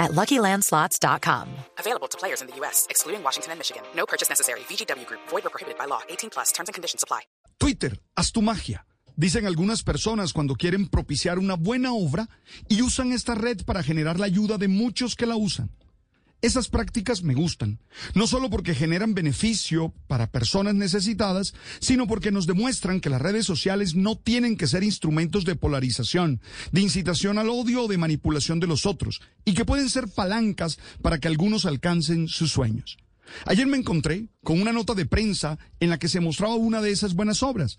at LuckyLandSlots.com. Available to players in the U.S., excluding Washington and Michigan. No purchase necessary. VGW Group. Void or prohibited by law. 18 plus. Terms and conditions apply. Twitter, haz tu magia. Dicen algunas personas cuando quieren propiciar una buena obra y usan esta red para generar la ayuda de muchos que la usan. Esas prácticas me gustan, no solo porque generan beneficio para personas necesitadas, sino porque nos demuestran que las redes sociales no tienen que ser instrumentos de polarización, de incitación al odio o de manipulación de los otros, y que pueden ser palancas para que algunos alcancen sus sueños. Ayer me encontré con una nota de prensa en la que se mostraba una de esas buenas obras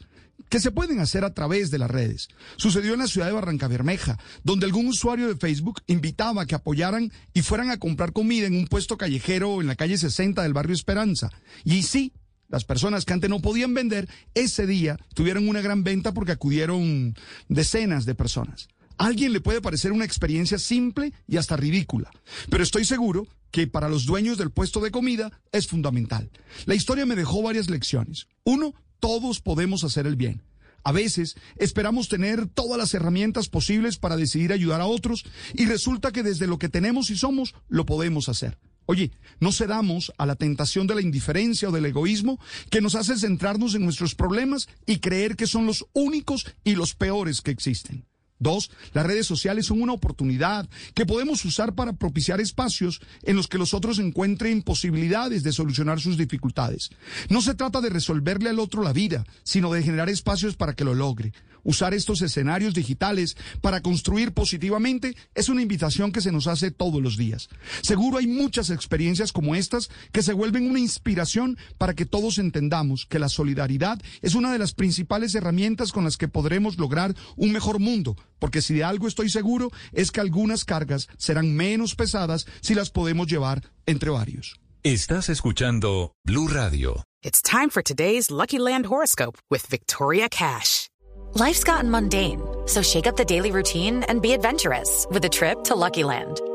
que se pueden hacer a través de las redes. Sucedió en la ciudad de Barranca Bermeja, donde algún usuario de Facebook invitaba a que apoyaran y fueran a comprar comida en un puesto callejero en la calle 60 del barrio Esperanza. Y sí, las personas que antes no podían vender, ese día tuvieron una gran venta porque acudieron decenas de personas. A alguien le puede parecer una experiencia simple y hasta ridícula, pero estoy seguro que para los dueños del puesto de comida es fundamental. La historia me dejó varias lecciones. Uno, todos podemos hacer el bien. A veces esperamos tener todas las herramientas posibles para decidir ayudar a otros y resulta que desde lo que tenemos y somos lo podemos hacer. Oye, no cedamos a la tentación de la indiferencia o del egoísmo que nos hace centrarnos en nuestros problemas y creer que son los únicos y los peores que existen. Dos, las redes sociales son una oportunidad que podemos usar para propiciar espacios en los que los otros encuentren posibilidades de solucionar sus dificultades. No se trata de resolverle al otro la vida, sino de generar espacios para que lo logre. Usar estos escenarios digitales para construir positivamente es una invitación que se nos hace todos los días. Seguro hay muchas experiencias como estas que se vuelven una inspiración para que todos entendamos que la solidaridad es una de las principales herramientas con las que podremos lograr un mejor mundo porque si de algo estoy seguro es que algunas cargas serán menos pesadas si las podemos llevar entre varios. Estás escuchando Blue Radio. It's time for today's Lucky Land horoscope with Victoria Cash. Life's gotten mundane, so shake up the daily routine and be adventurous with a trip to Lucky Land.